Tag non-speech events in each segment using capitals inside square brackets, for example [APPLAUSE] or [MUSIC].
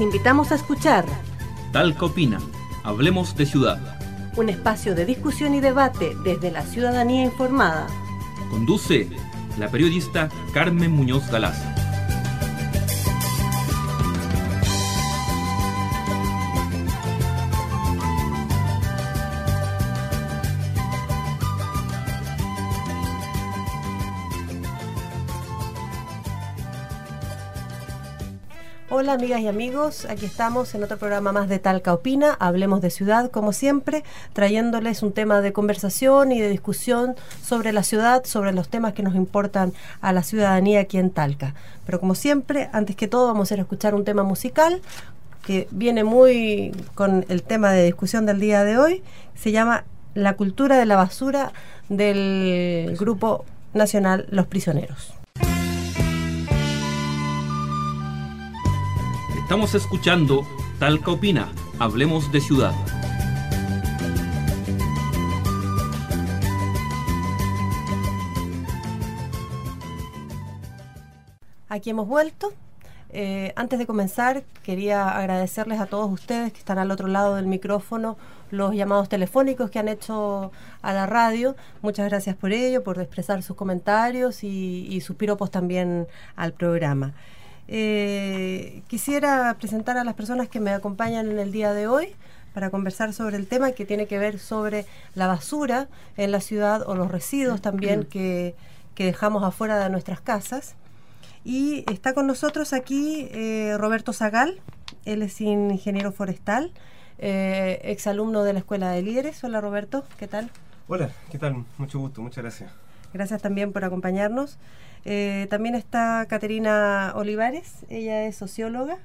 Les invitamos a escuchar Talca Opina, Hablemos de Ciudad. Un espacio de discusión y debate desde la ciudadanía informada. Conduce la periodista Carmen Muñoz Galaz. Hola amigas y amigos, aquí estamos en otro programa más de Talca Opina, Hablemos de Ciudad, como siempre, trayéndoles un tema de conversación y de discusión sobre la ciudad, sobre los temas que nos importan a la ciudadanía aquí en Talca. Pero como siempre, antes que todo vamos a ir a escuchar un tema musical que viene muy con el tema de discusión del día de hoy, se llama La cultura de la basura del grupo nacional Los Prisioneros. Estamos escuchando Talca Opina, Hablemos de Ciudad. Aquí hemos vuelto. Eh, antes de comenzar, quería agradecerles a todos ustedes que están al otro lado del micrófono los llamados telefónicos que han hecho a la radio. Muchas gracias por ello, por expresar sus comentarios y, y sus piropos también al programa. Eh, quisiera presentar a las personas que me acompañan en el día de hoy para conversar sobre el tema que tiene que ver sobre la basura en la ciudad o los residuos también que, que dejamos afuera de nuestras casas. Y está con nosotros aquí eh, Roberto Zagal, él es ingeniero forestal, eh, exalumno de la Escuela de Líderes. Hola Roberto, ¿qué tal? Hola, ¿qué tal? Mucho gusto, muchas gracias. Gracias también por acompañarnos. Eh, también está Caterina Olivares, ella es socióloga,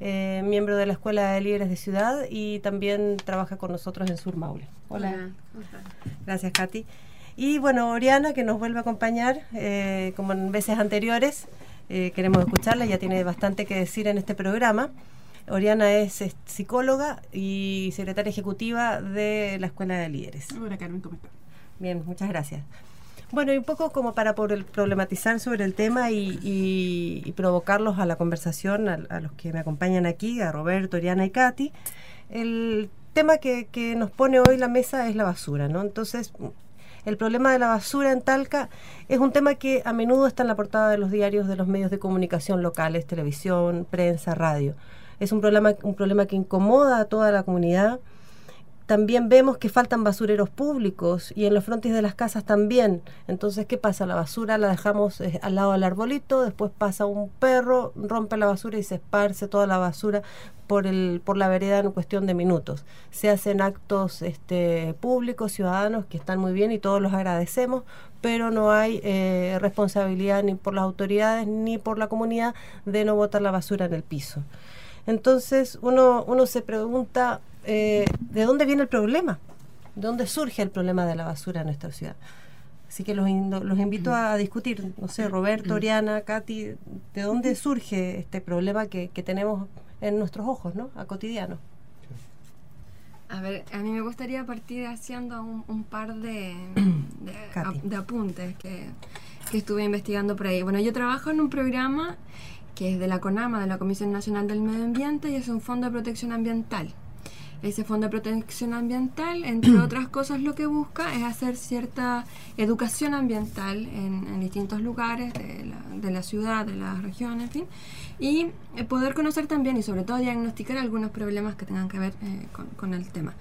eh, miembro de la Escuela de Líderes de Ciudad y también trabaja con nosotros en Sur Maule. Hola. Gracias, Katy. Y bueno, Oriana, que nos vuelve a acompañar, eh, como en veces anteriores, queremos escucharla, ya tiene bastante que decir en este programa. Oriana es, es, psicóloga y secretaria ejecutiva de la Escuela de Líderes. Hola, Carmen, ¿cómo estás? Bien, muchas gracias. Bueno, y un poco como para problematizar sobre el tema y, y, provocarlos a la conversación, a, a, los que me acompañan aquí, a Roberto, Oriana y Katy, el tema que, que, nos pone hoy la mesa es la basura, ¿no? Entonces, el problema de la basura en Talca es un tema que a menudo está en la portada de los diarios de los medios de comunicación locales, televisión, prensa, radio. Es un problema, un problema que incomoda a toda la comunidad también vemos que faltan basureros públicos y en los frontis de las casas también. Entonces, ¿qué pasa? La basura la dejamos eh, al lado del arbolito, después pasa un perro, rompe la basura y se esparce toda la basura por, el, por la vereda en cuestión de minutos. Se hacen actos este, públicos, ciudadanos, que están muy bien y todos los agradecemos, pero no hay eh, responsabilidad ni por las autoridades ni por la comunidad de no botar la basura en el piso. Entonces, uno, uno se pregunta eh, de dónde viene el problema, de dónde surge el problema de la basura en nuestra ciudad. Así que los, los invito a discutir, no sé, Roberto, Oriana, Katy, de dónde surge este problema que, que tenemos en nuestros ojos, ¿no? A cotidiano. A ver, a mí me gustaría partir haciendo un, un par de, de, [CLEARS THROAT] a, de apuntes que, que, estuve investigando por ahí. Bueno, yo trabajo en un programa que es de la CONAMA, de la Comisión Nacional del Medio Ambiente, y es un fondo de protección ambiental. Ese Fondo de Protección Ambiental, entre [CLEARS THROAT] otras cosas, lo que busca es hacer cierta educación ambiental en, en distintos lugares de la, de la, ciudad, de la región, en fin, y eh, poder conocer también y sobre todo diagnosticar algunos problemas que tengan que ver eh, con, con, el tema.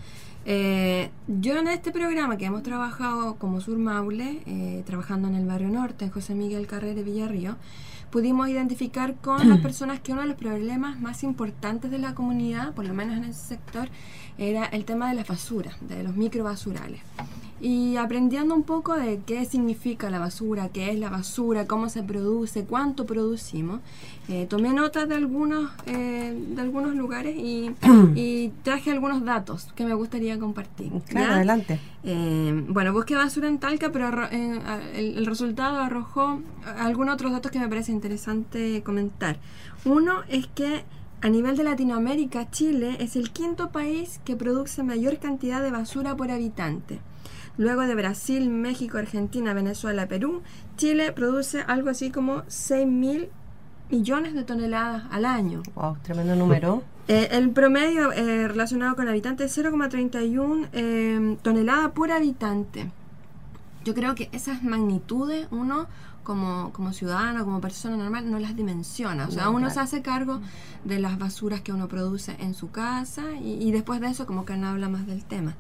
Eh, yo en este programa que hemos trabajado como Sur Maule, eh, trabajando en el barrio norte, en José Miguel Carrera de Villarrío, pudimos identificar con las [CLEARS THROAT] personas que uno de los problemas más importantes de la comunidad, por lo menos en ese sector, era el tema de la basura, de los microbasurales. Y aprendiendo un poco de qué significa la basura, qué es la basura, cómo se produce, cuánto producimos, eh, tomé notas de algunos, eh, de algunos lugares y, [CLEARS THROAT] y, traje algunos datos que me gustaría compartir. Claro, ¿ya? adelante. Eh, bueno, busqué basura en Talca, pero el, el, resultado arrojó algunos otros datos que me parece interesante comentar. Uno es que a nivel de Latinoamérica, Chile es el quinto país que produce mayor cantidad de basura por habitante. Luego de Brasil, México, Argentina, Venezuela, Perú, Chile produce algo así como 6.000 millones de toneladas al año. Wow, tremendo número. Eh, el promedio eh, relacionado con habitantes es 0,31 eh, tonelada por habitante. Yo creo que esas magnitudes uno como, como ciudadano, como persona normal, no las dimensiona. O sea, uno se hace cargo de las basuras que uno produce en su casa y, y después de eso como que no habla más del tema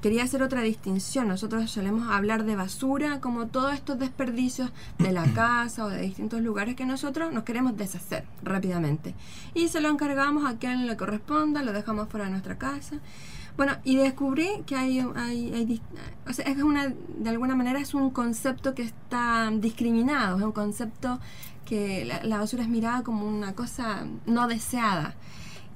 quería hacer otra distinción. Nosotros solemos hablar de basura como todos estos desperdicios de la [CLEARS THROAT] casa o de distintos lugares que nosotros nos queremos deshacer rápidamente. Y se lo encargamos a quien le corresponda, lo dejamos fuera de nuestra casa. Bueno, y descubrí que hay, hay, o sea, es una, de alguna manera es un concepto que está discriminado, es un concepto que la, la basura es mirada como una cosa no deseada.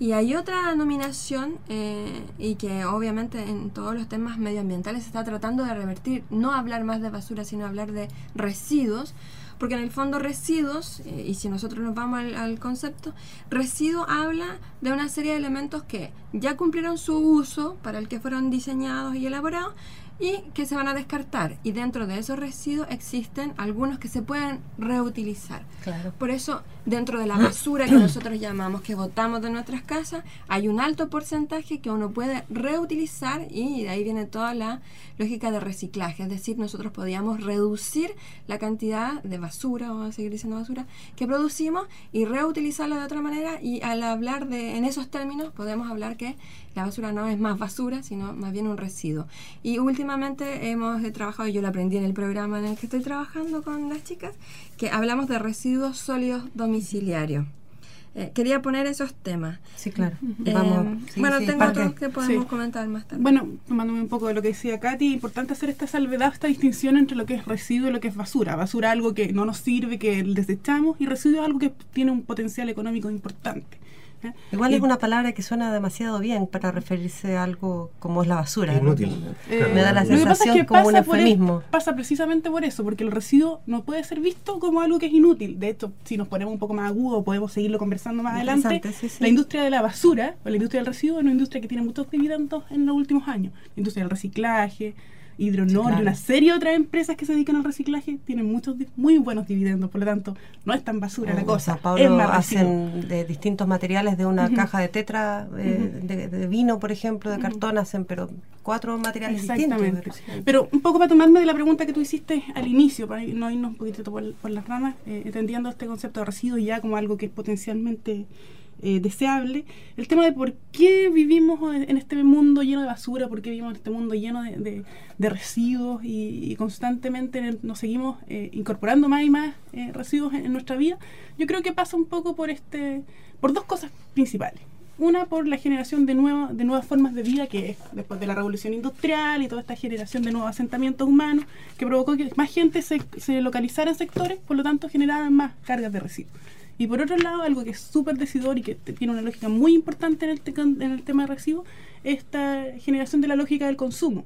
Y hay otra nominación eh, y que obviamente en todos los temas medioambientales se está tratando de revertir, no hablar más de basura, sino hablar de residuos, porque en el fondo residuos, eh, y si nosotros nos vamos al, al, concepto, residuo habla de una serie de elementos que ya cumplieron su uso para el que fueron diseñados y elaborados, y que se van a descartar. Y dentro de esos residuos existen algunos que se pueden reutilizar. Claro. Por eso, dentro de la basura que nosotros llamamos que botamos de nuestras casas, hay un alto porcentaje que uno puede reutilizar y de ahí viene toda la lógica de reciclaje. Es decir, nosotros podíamos reducir la cantidad de basura, vamos a seguir diciendo basura, que producimos y reutilizarla de otra manera. Y al hablar de, en esos términos, podemos hablar que la basura no es más basura, sino más bien un residuo. Y últimamente hemos trabajado, yo lo aprendí en el programa en el que estoy trabajando con las chicas, que hablamos de residuos sólidos domiciliarios. Eh, quería poner esos temas. Sí, claro. Eh, Vamos. Sí, bueno, sí, tengo parte. otros que podemos Sí. comentar más tarde. Bueno, tomándome un poco de lo que decía Katy, importante hacer esta salvedad, esta distinción entre lo que es residuo y lo que es basura. Basura es algo que no nos sirve, que desechamos, y residuo es algo que tiene un potencial económico importante. ¿Eh? Igual Y- es una palabra que suena demasiado bien para referirse a algo como es la basura. Inútil. Eh, Claro. Me da la Lo que pasa es sensación que como un pasa por e- eufemismo. pasa precisamente por eso, porque el residuo no puede ser visto como algo que es inútil. De hecho, si nos ponemos un poco más agudo, podemos seguirlo conversando más adelante. Sí, sí. La industria de la basura, o la industria del residuo, es una industria que tiene muchos dividendos en los últimos años. La industria del reciclaje, Hidronor claro. y una serie de otras empresas que se dedican al reciclaje tienen muchos muy buenos dividendos. Por lo tanto, no es tan basura la cosa. Es más hacen de distintos materiales de una caja de tetra, eh, de, de vino, por ejemplo, de cartón, hacen pero cuatro materiales distintos. Exactamente. reciclaje. Pero un poco para tomarme de la pregunta que tú hiciste al inicio, para no irnos un poquitito por, por las ramas, eh, entendiendo este concepto de residuo ya como algo que es potencialmente eh, deseable, el tema de por qué vivimos en, este mundo lleno de basura, por qué vivimos en este mundo lleno de, residuos y, constantemente nos seguimos eh, incorporando más y más eh, residuos en, en nuestra vida, yo creo que pasa un poco por este por dos cosas principales. Una por la generación de, nueva- de nuevas formas de vida, que es después de la revolución industrial y toda esta generación de nuevos asentamientos humanos, que provocó que más gente se, se localizara en sectores, por lo tanto generaban más cargas de residuos. Y por otro lado, algo que es súper decidor y que tiene una lógica muy importante en el, te- en el tema de es esta generación de la lógica del consumo.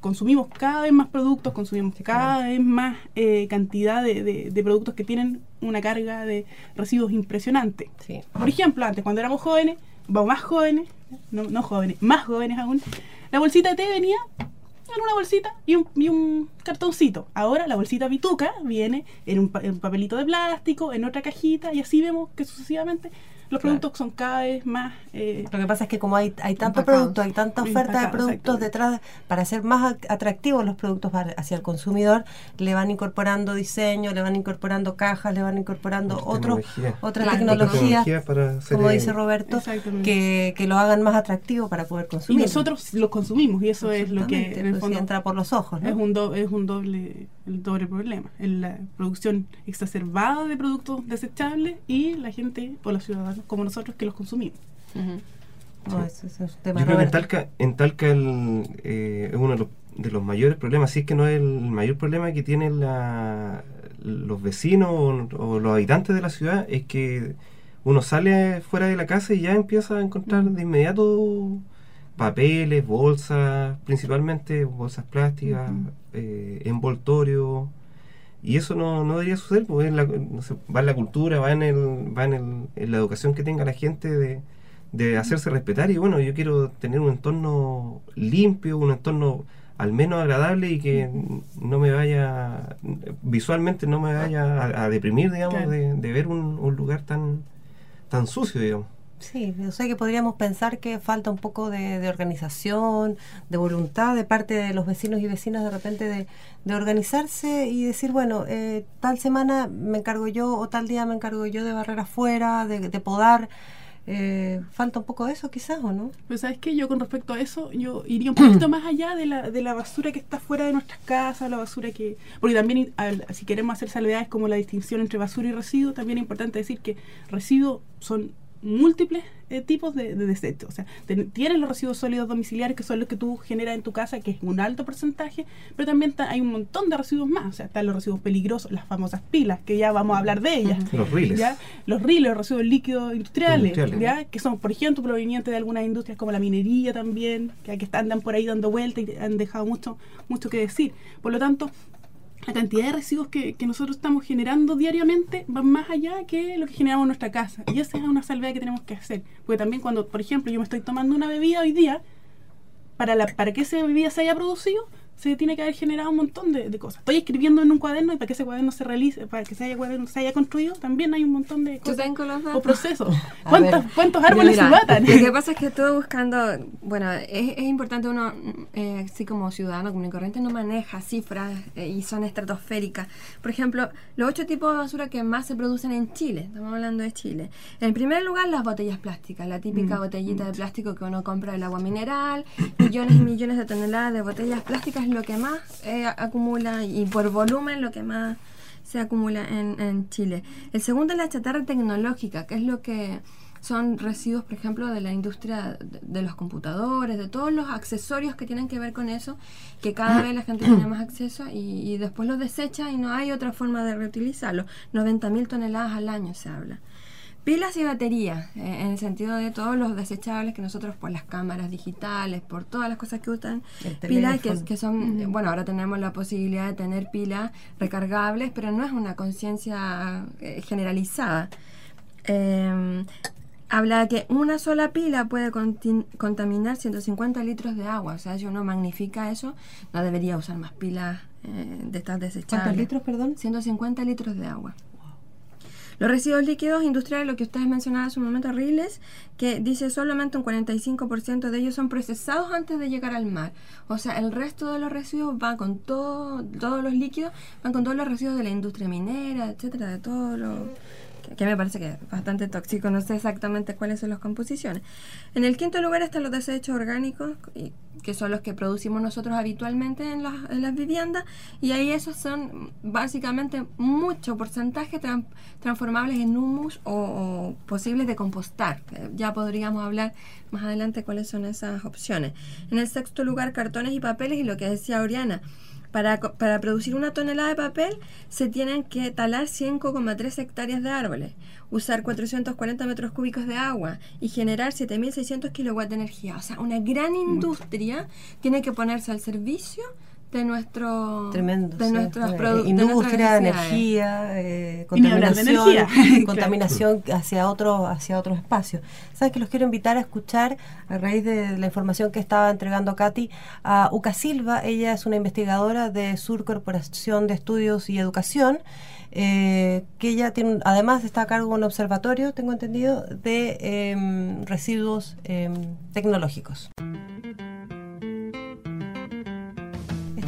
Consumimos cada vez más productos, consumimos cada vez más eh, cantidad de, de- de productos que tienen una carga de residuos impresionante. Sí. Por ejemplo, antes, cuando éramos jóvenes, más jóvenes, no, no jóvenes, más jóvenes aún, la bolsita de té venía en una bolsita y un, cartoncito. Ahora la bolsita pituca viene en un papelito de plástico, en otra cajita, y así vemos que sucesivamente los Claro. productos son cada vez más... eh, Lo que pasa es que como hay, hay tanto producto, hay tanta oferta de productos detrás, para hacer más at- atractivos los productos hacia el consumidor, le van incorporando diseño, le van incorporando cajas, le van incorporando otros Tecnología. otras Claro. tecnologías, Tecnología para hacer, como dice Roberto, que, que lo hagan más atractivo para poder y consumir. nosotros los consumimos, y eso es lo que en el pues, fondo entra por los ojos, ¿no? es un, do- es un doble el doble problema la producción exacerbada de productos desechables y la gente o los ciudadanos como nosotros que los consumimos. No, ese es tema, Yo creo que en. Talca, en Talca el, eh, es uno de los, de los mayores problemas, si es que no es el mayor problema que tienen la- los vecinos o, o los habitantes de la ciudad, es que uno sale fuera de la casa y ya empieza a encontrar de inmediato papeles, bolsas, principalmente bolsas plásticas, eh, envoltorios. Y eso no, no debería suceder, porque es la- no sé, va en la cultura, va en, el, va en, el, en la educación que tenga la gente de, de hacerse respetar. Y bueno, yo quiero tener un entorno limpio, un entorno al menos agradable y que no me vaya, visualmente no me vaya a, deprimir, digamos, de, ver un, un, lugar tan, tan sucio, digamos. Sí, o sea que podríamos pensar que falta un poco de, organización, de voluntad de parte de los vecinos y vecinas de repente de, de organizarse y decir, bueno, eh, tal semana me encargo yo o tal día me encargo yo de barrer afuera, de, de podar. Eh, falta un poco de eso quizás o no pues sabes que yo con respecto a eso yo iría un poquito más allá de la, de la basura que está fuera de nuestras casas la basura que porque también si queremos hacer salvedades como la distinción entre basura y residuo también es importante decir que residuos son múltiples eh, tipos de, desechos. O sea, tienes los residuos sólidos domiciliarios, que son los que tú generas en tu casa, que es un alto porcentaje, pero también hay un montón de residuos más. O sea, están los residuos peligrosos, las famosas pilas, que ya vamos a hablar de ellas. Los riles. Los riles, los residuos líquidos industriales, ¿ya? que son, por ejemplo, provenientes de algunas industrias como la minería también, que, que andan por ahí dando vueltas y han dejado mucho, mucho que decir. Por lo tanto, la cantidad de residuos que, nosotros estamos generando diariamente va más allá que lo que generamos en nuestra casa. Y esa es una salvedad que tenemos que hacer. Porque también cuando, por ejemplo, yo me estoy tomando una bebida hoy día, para, la, para que esa bebida se haya producido, se tiene que haber generado un montón de, cosas. Estoy escribiendo en un cuaderno y para que ese cuaderno se realice, para que se haya, cuaderno, se haya construido, también hay un montón de cosas o procesos. [LAUGHS] ¿Cuántos, ¿Cuántos, árboles se matan? Lo que [LAUGHS] pasa es que estoy buscando, bueno, es, importante uno, eh, así como ciudadano común y corriente, no maneja cifras eh, y son estratosféricas. Por ejemplo, los ocho tipos de basura que más se producen en Chile, estamos hablando de Chile. En primer lugar, las botellas plásticas, la típica mm. botellita de plástico que uno compra del agua mineral, millones y millones de toneladas de botellas plásticas lo que más eh, acumula y por volumen lo que más se acumula en, Chile. El segundo es la chatarra tecnológica, que es lo que son residuos, por ejemplo, de la industria de, los computadores, de todos los accesorios que tienen que ver con eso, que cada vez la gente tiene más acceso y, después los desecha y no hay otra forma de reutilizarlo. 90.000 toneladas al año se habla. Pilas y baterías, eh, en el sentido de todos los desechables que nosotros por las cámaras digitales, por todas las cosas que usan, pilas que, que, son, bueno, ahora tenemos la posibilidad de tener pilas recargables, pero no es una conciencia eh, generalizada. Em, habla de que una sola pila puede contaminar 150 litros de agua, o sea, si uno magnifica eso, no debería usar más pilas eh, de estas desechables. ¿Cuántos litros, perdón? 150 litros de agua. Los residuos líquidos industriales, lo que ustedes mencionaban hace un momento, Riles, que dice solamente un 45% de ellos son procesados antes de llegar al mar. O sea, el resto de los residuos van con todo, todos los líquidos, van con todos los residuos de la industria minera, etcétera, de todo lo que me parece que es bastante tóxico, no sé exactamente cuáles son las composiciones. En el quinto lugar están los desechos orgánicos, que son los que producimos nosotros habitualmente en las, viviendas, y ahí esos son básicamente mucho porcentaje transformables en humus o, posibles de compostar. Ya podríamos hablar más adelante cuáles son esas opciones. En el sexto lugar, cartones y papeles, y lo que decía Oriana, para, para, producir una tonelada de papel se tienen que talar 5,3 hectáreas de árboles, usar 440 metros cúbicos de agua y generar 7.600 kilowatts de energía. O sea, una gran industria tiene que ponerse al servicio de nuestro Tremendo, de nuestras industria de energía eh, contaminación [LAUGHS] contaminación hacia otro hacia otros espacios sabes que los quiero invitar a escuchar a raíz de la información que estaba entregando Katy a Uca Silva ella es una investigadora de Sur Corporación de Estudios y Educación eh, que ella tiene además está a cargo de un observatorio tengo entendido de em, residuos em, tecnológicos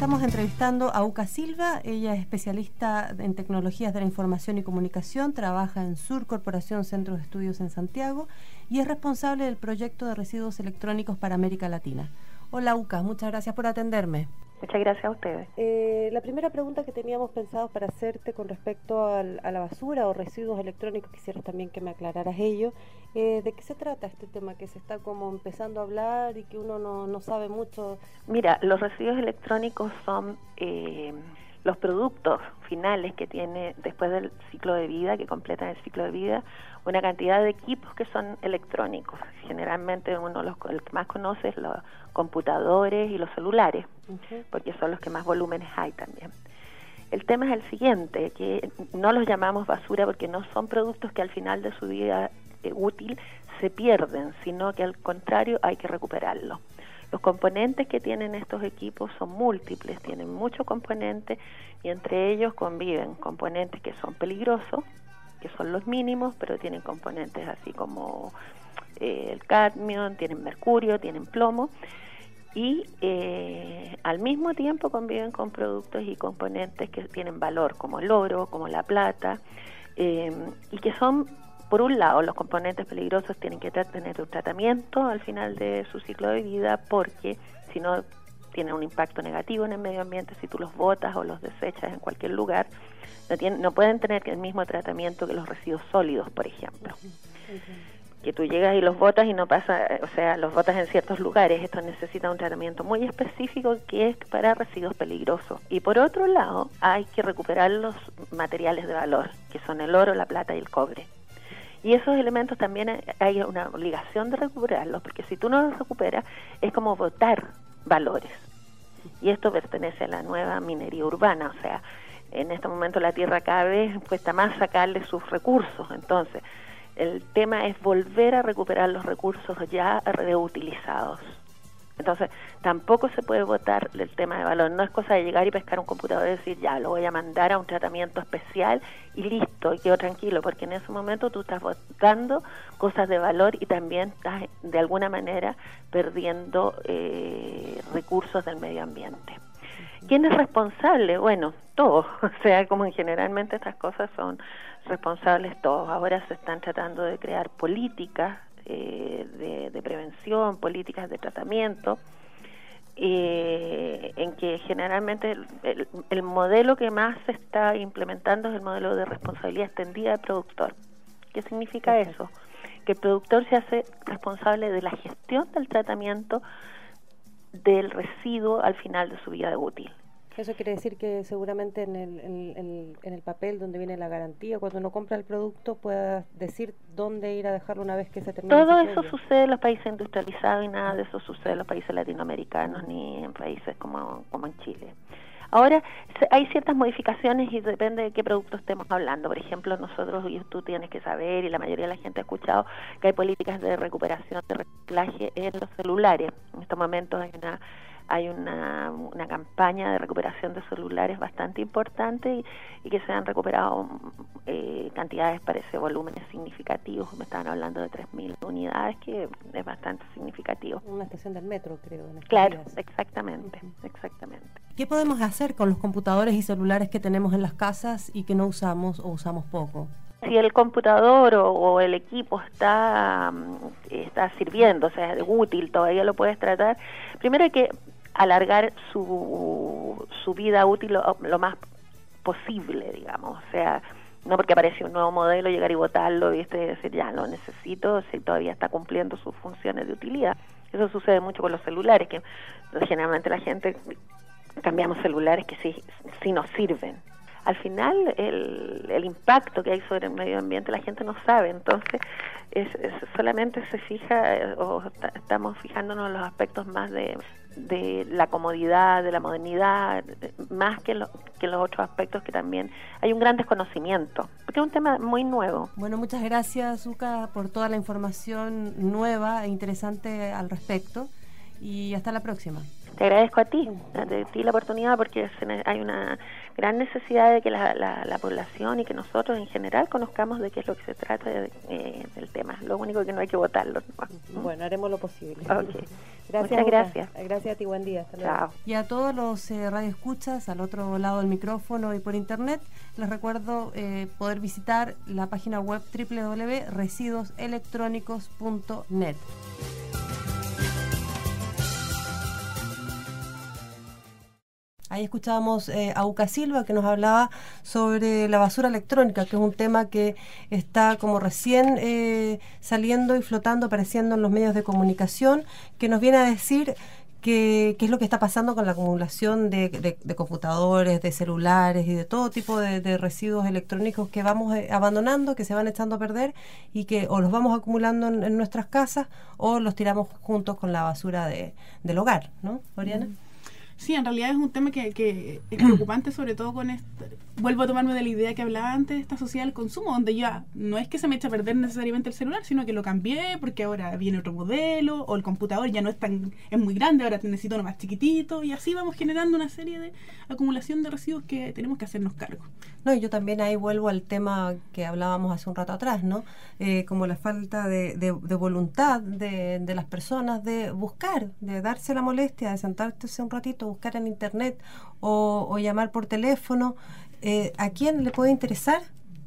Estamos entrevistando a Uca Silva, ella es especialista en tecnologías de la información y comunicación, trabaja en Sur Corporación Centro de Estudios en Santiago y es responsable del proyecto de residuos electrónicos para América Latina. Hola Uca, muchas gracias por atenderme. Muchas gracias a ustedes. Eh, la primera pregunta que teníamos pensado para hacerte con respecto a la basura o residuos electrónicos, quisiera también que me aclararas ello. Eh, ¿De qué se trata este tema que se está como empezando a hablar y que uno no, no sabe mucho? Mira, los residuos electrónicos son eh, los productos finales que tiene después del ciclo de vida, que completan el ciclo de vida, una cantidad de equipos que son electrónicos. Generalmente uno los el que más conoce es los computadores y los celulares, porque son los que más volúmenes hay también. El tema es el siguiente, que no los llamamos basura porque no son productos que al final de su vida útil se pierden, sino que al contrario hay que recuperarlo. Los componentes que tienen estos equipos son múltiples, tienen muchos componentes y entre ellos conviven componentes que son peligrosos, que son los mínimos, pero tienen componentes así como eh, el cadmio, tienen mercurio, tienen plomo y eh, al mismo tiempo conviven con productos y componentes que tienen valor como el oro, como la plata eh, y que son por un lado, los componentes peligrosos tienen que tener un tratamiento al final de su ciclo de vida porque si no tienen un impacto negativo en el medio ambiente si tú los botas o los desechas en cualquier lugar. No, tienen, no pueden tener el mismo tratamiento que los residuos sólidos, por ejemplo. Que tú llegas y los botas y no pasa, o sea, los botas en ciertos lugares. Esto necesita un tratamiento muy específico que es para residuos peligrosos. Y por otro lado, hay que recuperar los materiales de valor, que son el oro, la plata y el cobre. Y esos elementos también hay una obligación de recuperarlos, porque si tú no los recuperas es como votar valores. Y esto pertenece a la nueva minería urbana, o sea, en este momento la tierra cada vez cuesta más sacarle sus recursos. Entonces, el tema es volver a recuperar los recursos ya reutilizados. Entonces, tampoco se puede votar el tema de valor. No es cosa de llegar y pescar un computador y decir, ya, lo voy a mandar a un tratamiento especial y listo, y quedo tranquilo, porque en ese momento tú estás votando cosas de valor y también estás, de alguna manera, perdiendo eh, recursos del medio ambiente. ¿Quién es responsable? Bueno, todos. [LAUGHS] O sea, como generalmente estas cosas son responsables todos. Ahora se están tratando de crear políticas eh, de, prevención, políticas de tratamiento, eh, en que generalmente el, modelo que más se está implementando es el modelo de responsabilidad extendida del productor. ¿Qué significa eso? Que el productor se hace responsable de la gestión del tratamiento del residuo al final de su vida útil. Eso quiere decir que seguramente en el, en, el papel donde viene la garantía, cuando uno compra el producto, pueda decir dónde ir a dejarlo una vez que se termine. Todo eso sucede en los países industrializados y nada de eso sucede en los países latinoamericanos ni en países como, como en Chile. Ahora, hay ciertas modificaciones y depende de qué producto estemos hablando. Por ejemplo, nosotros, y tú tienes que saber, y la mayoría de la gente ha escuchado, que hay políticas de recuperación, de reciclaje en los celulares. En estos momentos hay una hay una, una campaña de recuperación de celulares bastante importante y, que se han recuperado eh, cantidades, parece, volúmenes significativos. Me estaban hablando de 3.000 unidades, que es bastante significativo. Una estación del metro, creo. claro, exactamente, exactamente. ¿Qué podemos hacer con los computadores y celulares que tenemos en las casas y que no usamos o usamos poco? si el computador o, el equipo está, mm, está sirviendo, o sea, es útil, todavía lo puedes tratar, primero hay que alargar su, su vida útil lo, más posible, digamos. O sea, no porque aparece un nuevo modelo, llegar y votarlo y decir, ya lo necesito, si todavía está cumpliendo sus funciones de utilidad. Eso sucede mucho con los celulares, que generalmente la gente cambiamos celulares que sí, sí nos sirven. Al final, el, el impacto que hay sobre el medio ambiente la gente no sabe, entonces es, solamente se fija eh, o estamos fijándonos en los aspectos más de de la comodidad, de la modernidad, más que, que los otros aspectos que también hay un gran desconocimiento, porque es un tema muy nuevo. Bueno, muchas gracias, Zuka, por toda la información nueva e interesante al respecto y hasta la próxima. Te agradezco a ti, a ti la oportunidad porque hay una gran necesidad de que la, la, población y que nosotros en general conozcamos de qué es lo que se trata eh, del tema. Lo único que no hay que votarlo. Bueno, haremos lo posible. [LAUGHS] Gracias, Muchas gracias. Gracias a ti, buen día. Chao. Y a todos los eh, radioescuchas al otro lado del micrófono y por internet, les recuerdo eh, poder visitar la página web www.residuoselectrónicos.net. Ahí escuchábamos eh, a Uca Silva que nos hablaba sobre la basura electrónica, que es un tema que está como recién eh, saliendo y flotando, apareciendo en los medios de comunicación, que nos viene a decir qué es lo que está pasando con la acumulación de, computadores, de celulares y de todo tipo de, residuos electrónicos que vamos eh, abandonando, que se van echando a perder y que o los vamos acumulando en, nuestras casas o los tiramos juntos con la basura del hogar, ¿no, Oriana? Sí, en realidad es un tema que, que es preocupante, [CLEARS THROAT] sobre todo con esto. Vuelvo a tomarme de la idea que hablaba antes esta sociedad del consumo, donde ya no es que se me eche a perder necesariamente el celular, sino que lo cambié porque ahora viene otro modelo, o el computador ya no es tan es muy grande, ahora necesito uno más chiquitito, y así vamos generando una serie de acumulación de residuos que tenemos que hacernos cargo. No, yo también ahí vuelvo al tema que hablábamos hace un rato atrás, ¿no? Eh, como la falta de, de, voluntad de, de, las personas de buscar, de darse la molestia, de sentarse un ratito, buscar en internet o, o llamar por teléfono. Eh, ¿A quién le puede interesar?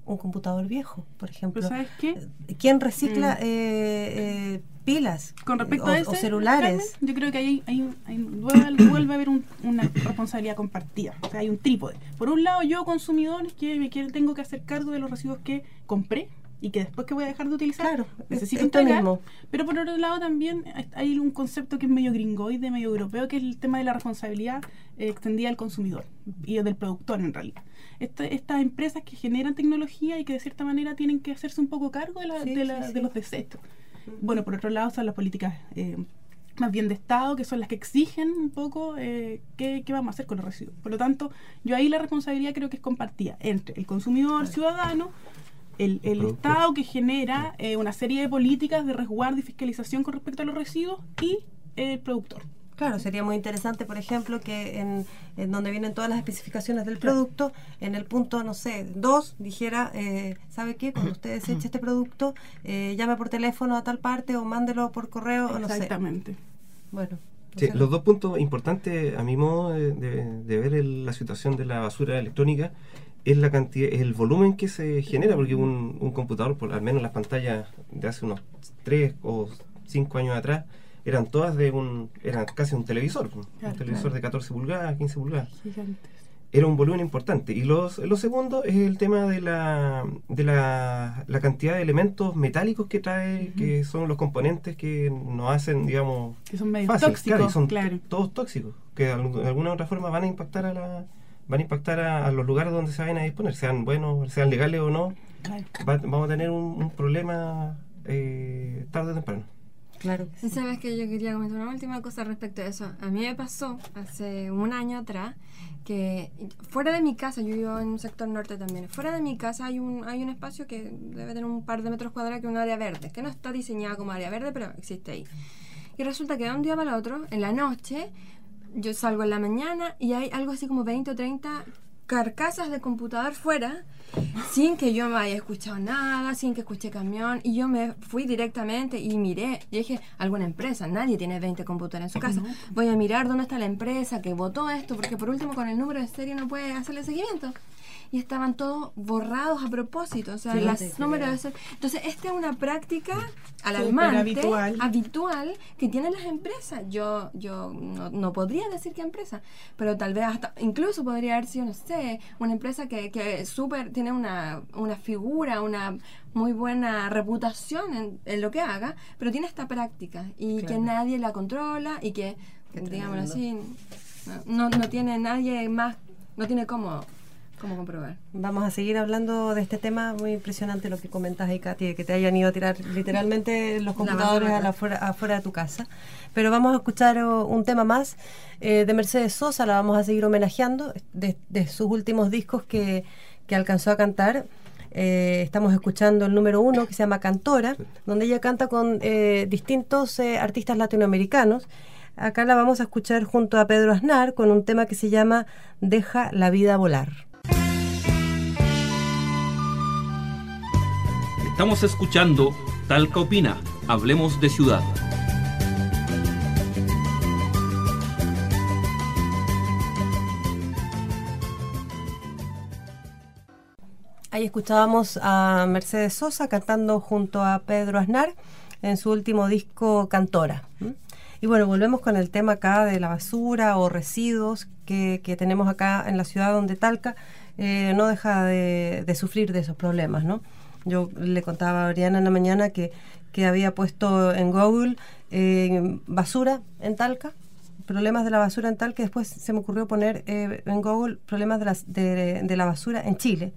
Un computador viejo, por ejemplo. ¿Sabes qué? Eh, ¿Quién recicla mm. pilas Con respecto o, a ese, o celulares? yo creo que hay, hay, hay vuelve, [COUGHS] vuelve, a haber un, una responsabilidad compartida. O sea, hay un trípode. Por un lado, yo, consumidor, que me quiero, tengo que hacer cargo de los residuos que compré y que después que voy a dejar de utilizar claro, necesito entregar. Mismo. Pero por otro lado también hay un concepto que es medio gringoide, medio europeo, que es el tema de la responsabilidad eh, extendida al consumidor y del productor en realidad. Estas empresas que generan tecnología y que de cierta manera tienen que hacerse un poco cargo de, la, sí, de, la, sí, sí. de los desechos. Bueno, por otro lado son las políticas eh, más bien de Estado, que son las que exigen un poco eh, qué, qué, vamos a hacer con los residuos. Por lo tanto, yo ahí la responsabilidad creo que es compartida entre el consumidor ciudadano, el, el Estado que genera eh, una serie de políticas de resguardo y fiscalización con respecto a los residuos y el productor. Claro, sería muy interesante, por ejemplo, que en, en donde vienen todas las especificaciones del producto, en el punto, no sé, 2, dijera, eh, ¿sabe qué? Cuando usted deseche este producto, eh, llame por teléfono a tal parte o mándelo por correo, o no sé. Exactamente. Bueno. Sí, los dos puntos importantes, a mi modo de, de, de ver el, la situación de la basura electrónica, es la cantidad, es el volumen que se genera, porque un, un computador, por al menos las pantallas de hace unos 3 o 5 años atrás, eran todas de un, eran casi un televisor, claro, un televisor de 14 pulgadas, 15 pulgadas. Gigantes. Era un volumen importante. Y los, lo segundo es el tema de la, de la, la cantidad de elementos metálicos que trae, uh -huh. que son los componentes que nos hacen, digamos, que son medio fácil, tóxicos, claro, son claro. todos tóxicos, que de alguna u otra forma van a impactar a la van a impactar a, a, los lugares donde se vayan a disponer, sean buenos, sean legales o no, claro. va, vamos a tener un, un problema eh, tarde o temprano. Claro. Sí. Sabes que yo quería comentar una última cosa respecto a eso. A mí me pasó hace un año atrás que fuera de mi casa, yo vivo en un sector norte también, fuera de mi casa hay un, hay un espacio que debe tener un par de metros cuadrados que es un área verde, que no está diseñada como área verde, pero existe ahí. Y resulta que de un día para el otro, en la noche, yo salgo en la mañana y hay algo así como 20 o 30 carcasas de computador fuera sin que yo me haya escuchado nada, sin que escuché camión, y yo me fui directamente y miré, y dije, alguna empresa, nadie tiene 20 computadores en su casa, voy a mirar dónde está la empresa que votó esto, porque por último con el número de serie no puede hacerle seguimiento. Y estaban todos borrados a propósito, o sea, sí, las números de. Entonces, esta es una práctica alarmante, habitual. habitual. que tienen las empresas. Yo yo no, no, podría decir qué empresa, pero tal vez hasta, incluso podría haber sido, no sé, una empresa que, que super, tiene una, una figura, una muy buena reputación en, en, lo que haga, pero tiene esta práctica y claro. que nadie la controla y que, digamos así, no, no tiene nadie más, no tiene cómo cómo comprobar. Vamos a seguir hablando de este tema, muy impresionante lo que comentas ahí, Katy, que te hayan ido a tirar literalmente los computadores la a la afuera, afuera, de tu casa. Pero vamos a escuchar un tema más eh, de Mercedes Sosa, la vamos a seguir homenajeando, de, de sus últimos discos que, que alcanzó a cantar. Eh, estamos escuchando el número uno que se llama Cantora, donde ella canta con eh, distintos eh, artistas latinoamericanos. Acá la vamos a escuchar junto a Pedro Aznar con un tema que se llama Deja la vida volar. Estamos escuchando Talca Opina, Hablemos de Ciudad. Ahí escuchábamos a Mercedes Sosa cantando junto a Pedro Aznar en su último disco Cantora. Y bueno, volvemos con el tema acá de la basura o residuos que, que tenemos acá en la ciudad donde Talca eh, no deja de, de, sufrir de esos problemas, ¿no? Yo le contaba a Oriana en la mañana que, que había puesto en Google eh, basura en Talca, problemas de la basura en Talca, después se me ocurrió poner eh, en Google problemas de, las, de, de, la basura en Chile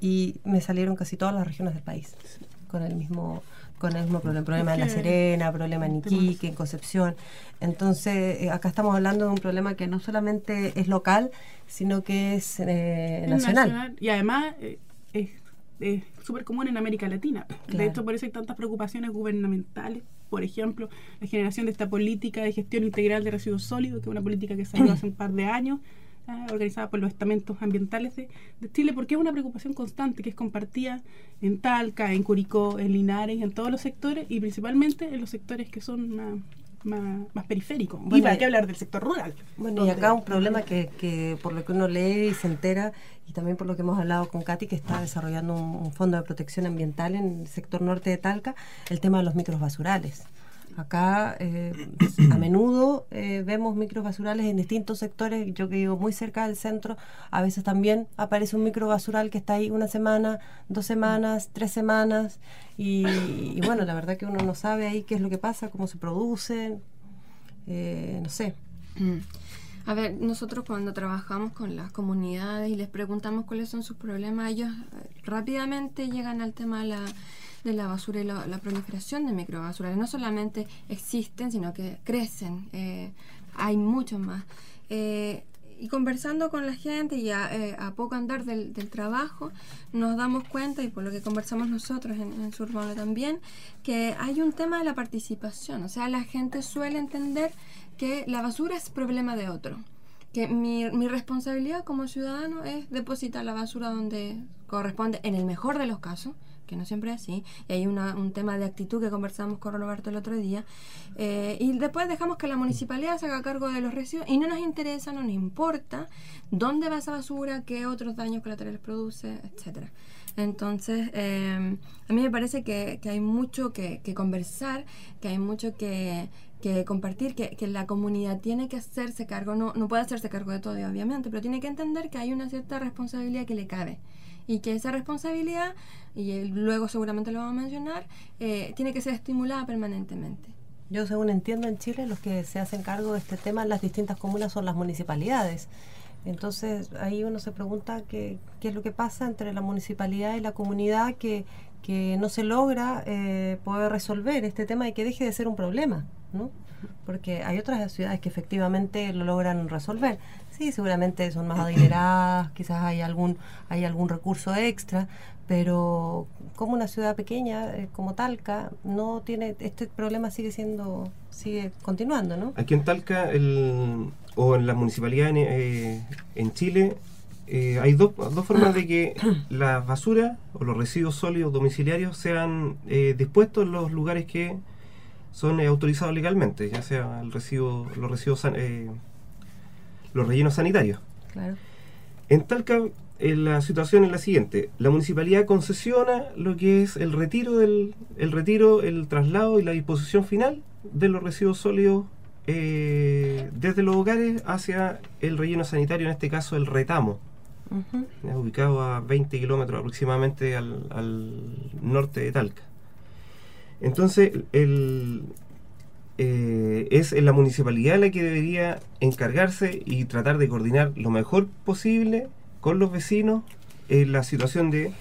y me salieron casi todas las regiones del país con el mismo con el mismo problema, problema en La Serena, problema en Iquique, en Concepción. Entonces, eh, acá estamos hablando de un problema que no solamente es local, sino que es, eh, nacional. Y además eh, es súper común en América Latina. De hecho, por eso hay tantas preocupaciones gubernamentales. Por ejemplo, la generación de esta política de gestión integral de residuos sólidos, que es una política que salió hace un par de años Ah, organizada por los estamentos ambientales de, Chile, porque es una preocupación constante que es compartida en Talca, en Curicó, en Linares, en todos los sectores y principalmente en los sectores que son más, más, periféricos. y para qué hablar del sector rural. Bueno, y acá un problema que, que, por lo que uno lee y se entera, y también por lo que hemos hablado con Katy, que está desarrollando un, fondo de protección ambiental en el sector norte de Talca, el tema de los micros basurales. Acá eh, a menudo eh, vemos microbasurales en distintos sectores. Yo que vivo muy cerca del centro, a veces también aparece un microbasural que está ahí una semana, dos semanas, tres semanas. Y, bueno, la verdad que uno no sabe ahí qué es lo que pasa, cómo se produce, eh, no sé. Mm. A ver, nosotros cuando trabajamos con las comunidades y les preguntamos cuáles son sus problemas, ellos rápidamente llegan al tema de la de la basura y la, proliferación de microbasurales. No solamente existen, sino que crecen. Eh, hay muchos más. Eh, y conversando con la gente y a, eh, poco andar del, trabajo, nos damos cuenta, y por lo que conversamos nosotros en, en Surbano también, que hay un tema de la participación. O sea, la gente suele entender que la basura es problema de otro. Que mi, mi responsabilidad como ciudadano es depositar la basura donde corresponde, en el mejor de los casos, no siempre es así, y hay un tema de actitud que conversamos con Roberto el otro día, eh, y después dejamos que la municipalidad se haga cargo de los residuos y no nos interesa, no nos importa dónde va esa basura, qué otros daños colaterales produce, etcétera. Entonces, eh, a mí me parece que, hay mucho que, conversar, que hay mucho que, compartir, que, que, la comunidad tiene que hacerse cargo, no, no puede hacerse cargo de todo, obviamente, pero tiene que entender que hay una cierta responsabilidad que le cabe y que esa responsabilidad, y luego seguramente lo vamos a mencionar, eh, tiene que ser estimulada permanentemente. Yo según entiendo en Chile los que se hacen cargo de este tema en las distintas comunas son las municipalidades. Entonces ahí uno se pregunta qué, qué es lo que pasa entre la municipalidad y la comunidad que, que no se logra eh, poder resolver este tema y que deje de ser un problema, ¿no? Porque hay otras ciudades que efectivamente lo logran resolver. Sí, seguramente son más adineradas, [CLEARS THROAT] quizás hay algún, hay algún recurso extra, pero como una ciudad pequeña eh, como Talca no tiene este problema sigue siendo sigue continuando no aquí en Talca el, o en las municipalidades eh, en Chile eh, hay dos, dos formas de que [CLEARS THROAT] las basuras o los residuos sólidos domiciliarios sean dispuestos en los lugares que son autorizados legalmente ya sea el residuo los residuos los rellenos sanitarios. En Talca la situación es la siguiente, la municipalidad concesiona lo que es el retiro del el retiro, el traslado y la disposición final de los residuos sólidos eh, desde los hogares hacia el relleno sanitario, en este caso el retamo, ubicado a 20 kilómetros aproximadamente al, al norte de Talca. Entonces, el, eh, es la municipalidad la que debería encargarse y tratar de coordinar lo mejor posible con los vecinos en la situación de,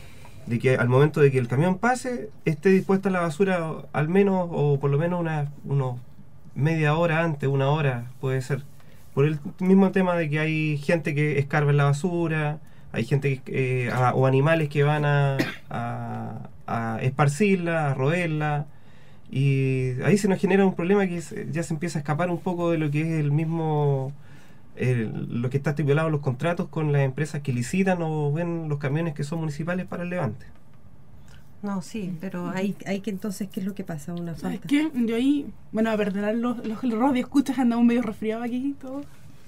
que al momento de que el camión pase esté dispuesta la basura al menos o por lo menos una unos media hora antes, una hora puede ser. Por el mismo tema de que hay gente que escarba en la basura, hay gente eh, o animales que van a, a, a esparcirla, a roerla y ahí se nos genera un problema que ya se empieza a escapar un poco de lo que es el mismo, lo que está estipulado en los contratos con las empresas que licitan o ven los camiones que son municipales para el levante. No, sí, pero hay, hay que entonces, ¿qué es lo que pasa? Una falta. ¿Qué? Yo ahí, bueno, a perdonar los, los, los escuchas andamos medio resfriado aquí todo,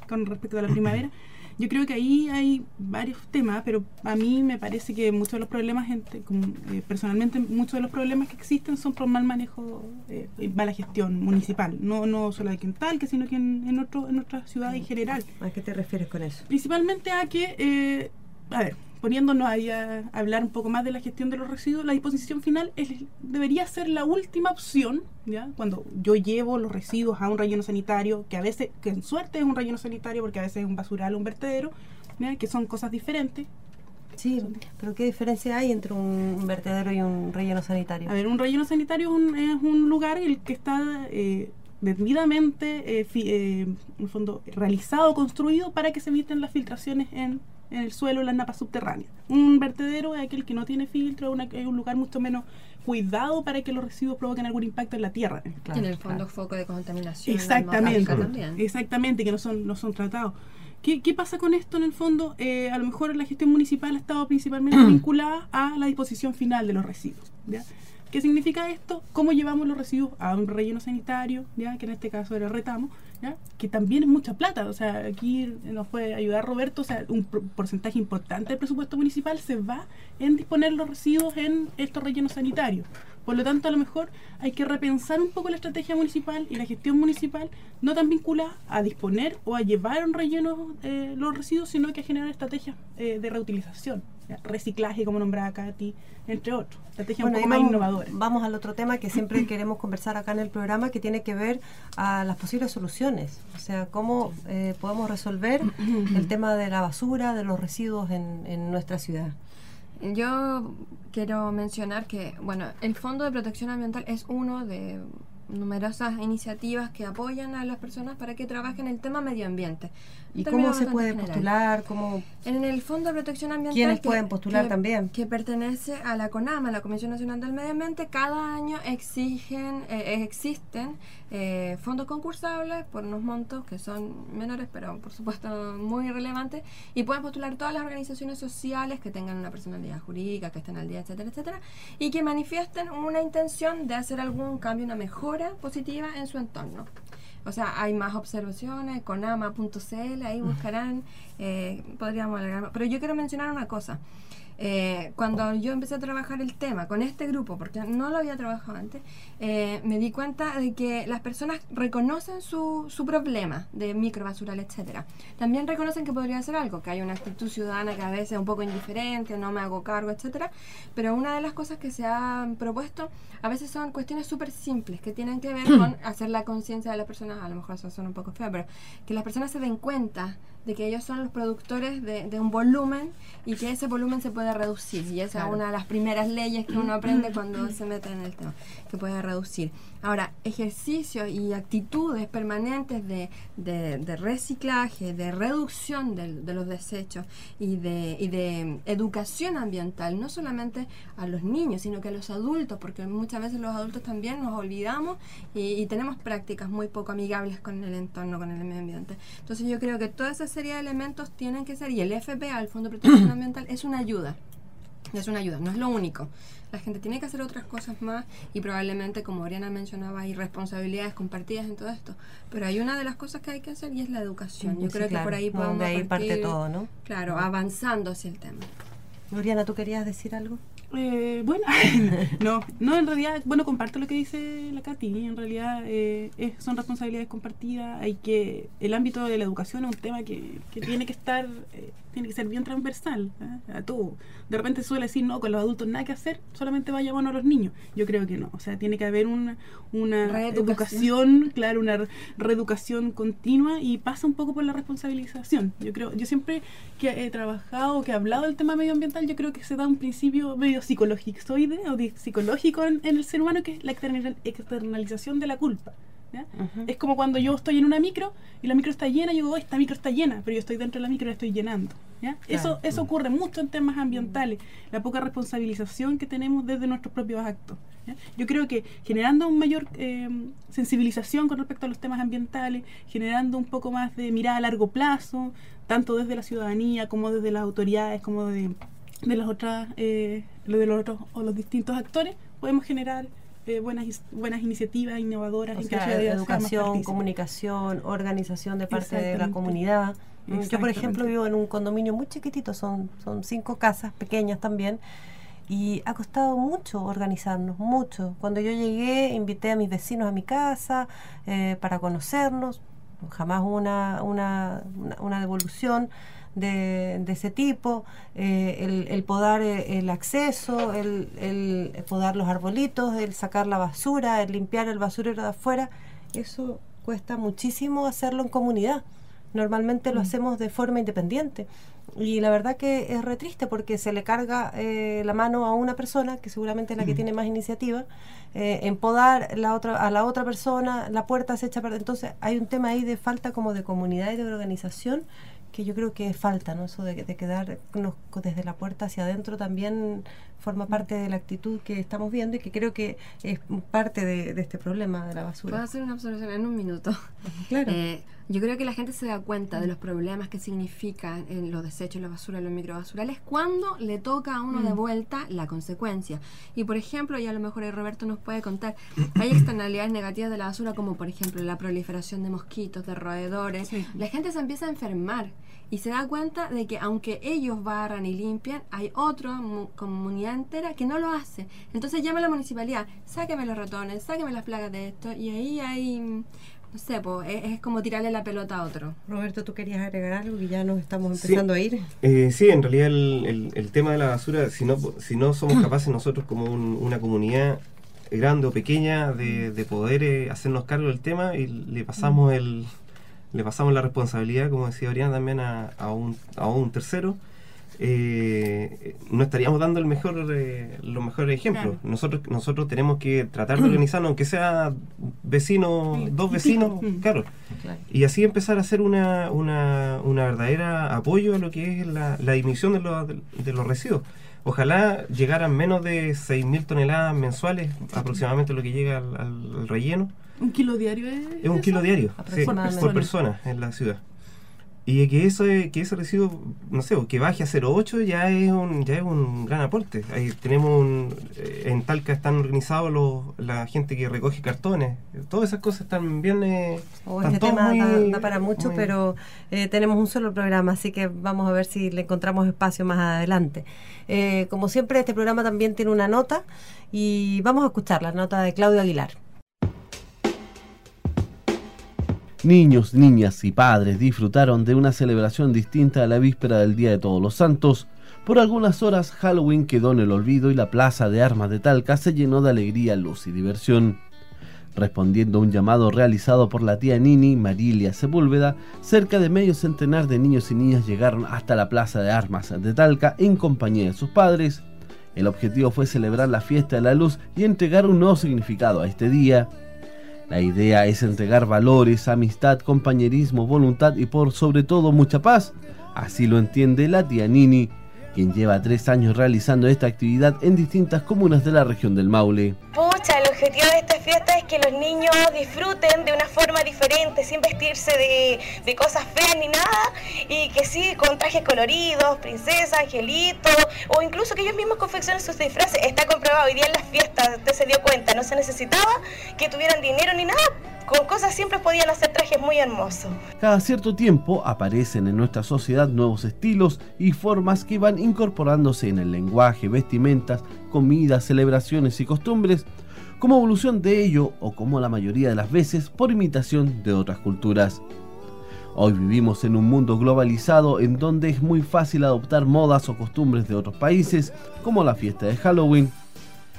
con respecto a la primavera. Yo creo que ahí hay varios temas, pero a mí me parece que muchos de los problemas, gente, como, eh, personalmente, muchos de los problemas que existen son por mal manejo, eh, mala gestión municipal, no no solo aquí en Talca, sino que en, en, otro, en otras ciudades en general. ¿A qué te refieres con eso? Principalmente a que, eh, a ver, poniéndonos ahí a hablar un poco más de la gestión de los residuos, la disposición final debería ser la última opción, ¿ya? Cuando yo llevo los residuos a un relleno sanitario, que a veces, que en suerte es un relleno sanitario, porque a veces es un basural o un vertedero, que son cosas diferentes. Sí, pero ¿qué diferencia hay entre un vertedero y un relleno sanitario? A ver, un relleno sanitario es un, es un lugar el que está eh, debidamente, eh, eh, en el fondo, realizado, construido para que se eviten las filtraciones en, en el suelo, en las napas subterráneas. Un vertedero es aquel que no tiene filtro, es un lugar mucho menos cuidado para que los residuos provoquen algún impacto en la tierra. en el fondo foco de contaminación. Exactamente, exactamente, que no son, no son tratados. ¿Qué, ¿Qué, pasa con esto en el fondo? Eh, a lo mejor la gestión municipal ha estado principalmente [CLEARS THROAT] vinculada a la disposición final de los residuos. ¿ya? ¿Qué significa esto? ¿Cómo llevamos los residuos a un relleno sanitario, ¿ya? que en este caso era retamo, ¿ya? que también es mucha plata? O sea, aquí nos puede ayudar Roberto, o sea, un porcentaje importante del presupuesto municipal se va en disponer los residuos en estos rellenos sanitarios. Por lo tanto, a lo mejor hay que repensar un poco la estrategia municipal y la gestión municipal, no tan vinculada a disponer o a llevar un relleno eh, los residuos, sino que a generar estrategias eh, de reutilización, reciclaje, como nombraba Katy, entre otros. Estrategias un poco más innovadoras. Vamos al otro tema que siempre [COUGHS] queremos conversar acá en el programa, que tiene que ver a las posibles soluciones. O sea, cómo eh, podemos resolver [COUGHS] el tema de la basura, de los residuos en, en nuestra ciudad. Yo quiero mencionar que, bueno, el Fondo de Protección Ambiental es uno de numerosas iniciativas que apoyan a las personas para que trabajen en el tema medio ambiente. ¿Y cómo se puede postular? ¿Cómo en el Fondo de Protección Ambiental. ¿Quiénes pueden postular también? Que pertenece a la CONAMA, la Comisión Nacional del Medio Ambiente. Cada año exigen, eh, existen eh, fondos concursables por unos montos que son menores, pero por supuesto muy relevantes. Y pueden postular todas las organizaciones sociales que tengan una personalidad jurídica, que estén al día, etcétera, etcétera. Y que manifiesten una intención de hacer algún cambio, una mejora positiva en su entorno. O sea, hay más observaciones, con ama.cl, ahí buscarán, eh, podríamos alargar. Pero yo quiero mencionar una cosa. Eh, cuando yo empecé a trabajar el tema con este grupo, porque no lo había trabajado antes, eh, me di cuenta de que las personas reconocen su, su problema de microbasural, etcétera. También reconocen que podría hacer algo, que hay una actitud ciudadana que a veces es un poco indiferente, no me hago cargo, etcétera. Pero una de las cosas que se han propuesto a veces son cuestiones súper simples que tienen que ver [CLEARS THROAT] con hacer la conciencia de las personas, a lo mejor eso suena un poco feo, pero que las personas se den cuenta de que ellos son los productores de, de, un volumen y que ese volumen se puede reducir. Y esa es una de las primeras leyes que uno aprende [CLEARS THROAT] cuando se mete en el tema, que puede reducir. Ahora, ejercicios y actitudes permanentes de, de, reciclaje, de reducción de, los desechos y de, y de educación ambiental, no solamente a los niños, sino que a los adultos, porque muchas veces los adultos también nos olvidamos y, y tenemos prácticas muy poco amigables con el entorno, con el medio ambiente. Entonces yo creo que toda esa serie de elementos tienen que ser, y el FPA, el Fondo de Protección [CLEARS THROAT] Ambiental, es una ayuda. Es una ayuda, no es lo único. La gente tiene que hacer otras cosas más y probablemente, como Oriana mencionaba, hay responsabilidades compartidas en todo esto. Pero hay una de las cosas que hay que hacer y es la educación. Yo creo que por ahí podemos de ahí parte todo, ¿no? Claro, avanzando hacia el tema. Oriana, ¿tú querías decir algo? Eh, bueno, [LAUGHS] no, no, en realidad, bueno, comparto lo que dice la Katy, en realidad eh, son responsabilidades compartidas, hay que, el ámbito de la educación es un tema que, que tiene que estar, eh, tiene que ser bien transversal, a tú, de repente suele decir, no, con los adultos nada que hacer, solamente vaya bueno a los niños, yo creo que no, o sea, tiene que haber una, una educación, claro, una reeducación continua y pasa un poco por la responsabilización, yo creo, yo siempre que he trabajado, que he hablado del tema medioambiental, yo creo que se da un principio medio psicológico o psicológico en, el ser humano que es la externalización de la culpa. Es como cuando yo estoy en una micro y la micro está llena, yo digo, esta micro está llena, pero yo estoy dentro de la micro y la estoy llenando. Eso, eso ocurre mucho en temas ambientales, la poca responsabilización que tenemos desde nuestros propios actos. Yo creo que generando una mayor eh, sensibilización con respecto a los temas ambientales, generando un poco más de mirada a largo plazo, tanto desde la ciudadanía como desde las autoridades, como de de las otras eh, de los otros o los distintos actores podemos generar eh, buenas buenas iniciativas innovadoras en de educación comunicación organización de parte de la comunidad. Yo por ejemplo vivo en un condominio muy chiquitito son son cinco casas pequeñas también y ha costado mucho organizarnos, mucho. Cuando yo llegué, invité a mis vecinos a mi casa eh, para conocernos, jamás una, una, una devolución de, ese tipo, eh, el, el, podar eh, el acceso, el, el, podar los arbolitos, el sacar la basura, el limpiar el basurero de afuera, eso cuesta muchísimo hacerlo en comunidad. normalmente lo mm. hacemos de forma independiente. Y la verdad que es re triste porque se le carga eh, la mano a una persona, que seguramente es la que tiene más iniciativa, eh, en podar la otra, a la otra persona, la puerta se echa para... Entonces hay un tema ahí de falta como de comunidad y de organización que yo creo que falta, ¿no? Eso de, de quedar desde la puerta hacia adentro también forma parte de la actitud que estamos viendo y que creo que es parte de, este problema de la basura. ¿Puedo hacer una observación en un minuto? [LAUGHS] Claro. Eh, yo creo que la gente se da cuenta de los problemas que significan en los desechos, la basura, los microbasurales, cuando le toca a uno de mm. vuelta la consecuencia. Y por ejemplo, y a lo mejor Roberto nos puede contar, hay externalidades negativas de la basura, como por ejemplo la proliferación de mosquitos, de roedores. La gente se empieza a enfermar y se da cuenta de que aunque ellos barran y limpian, hay otra comunidad entera que no lo hace. Entonces llama a la municipalidad, sáqueme los ratones, sáqueme las plagas de esto, y ahí hay, no sé, pues, es, como tirarle la pelota a otro. Roberto, ¿tú querías agregar algo que ya nos estamos empezando a ir? Eh, sí, en realidad el, el, tema de la basura, si no, si no somos [COUGHS] capaces nosotros como una comunidad grande o pequeña de, de poder eh, hacernos cargo del tema y le pasamos el le pasamos la responsabilidad, como decía Oriana, también a, a, un, a un tercero, eh, no estaríamos dando el mejor eh, los mejores ejemplos. Nosotros nosotros tenemos que tratar de organizarnos, [CLEARS THROAT] aunque sea vecino, dos vecinos, claro. Y así empezar a hacer una, una, una verdadera apoyo a lo que es la, la disminución de, los, de, los residuos. Ojalá llegaran menos de 6.000 toneladas mensuales, aproximadamente lo que llega al relleno ¿Un kilo diario es? Es un kilo diario, por persona en la ciudad. Y que eso que ese residuo, no sé, que baje a 0,8 ya es un ya es un gran aporte. Ahí tenemos eh, en Talca están organizados los, la gente que recoge cartones. Todas esas cosas están bien eh, oh, este tema da, para mucho, pero eh, tenemos un solo programa, así que vamos a ver si le encontramos espacio más adelante. Eh, como siempre, este programa también tiene una nota y vamos a escuchar la nota de Claudio Aguilar. Niños, niñas y padres disfrutaron de una celebración distinta a la víspera del Día de Todos los Santos. Por algunas horas Halloween quedó en el olvido y la plaza de armas de Talca se llenó de alegría, luz y diversión. Respondiendo a un llamado realizado por la tía Nini, Marilia Sepúlveda, cerca de medio centenar de niños y niñas llegaron hasta la plaza de armas de Talca en compañía de sus padres. El objetivo fue celebrar la fiesta de la luz y entregar un nuevo significado a este día. La idea es entregar valores, amistad, compañerismo, voluntad y por sobre todo mucha paz. Así lo entiende la tía Nini, quien lleva tres años realizando esta actividad en distintas comunas de la región del Maule objetivo de esta fiesta es que los niños disfruten de una forma diferente, sin vestirse de, cosas feas ni nada, y que sí, con trajes coloridos, princesa, angelito, o incluso que ellos mismos confeccionen sus disfraces. Está comprobado hoy día en las fiestas, usted se dio cuenta, no se necesitaba que tuvieran dinero ni nada, con cosas siempre podían hacer trajes muy hermosos. Cada cierto tiempo aparecen en nuestra sociedad nuevos estilos y formas que van incorporándose en el lenguaje, vestimentas, comidas, celebraciones y costumbres como evolución de ello o como la mayoría de las veces por imitación de otras culturas. Hoy vivimos en un mundo globalizado en donde es muy fácil adoptar modas o costumbres de otros países, como la fiesta de Halloween.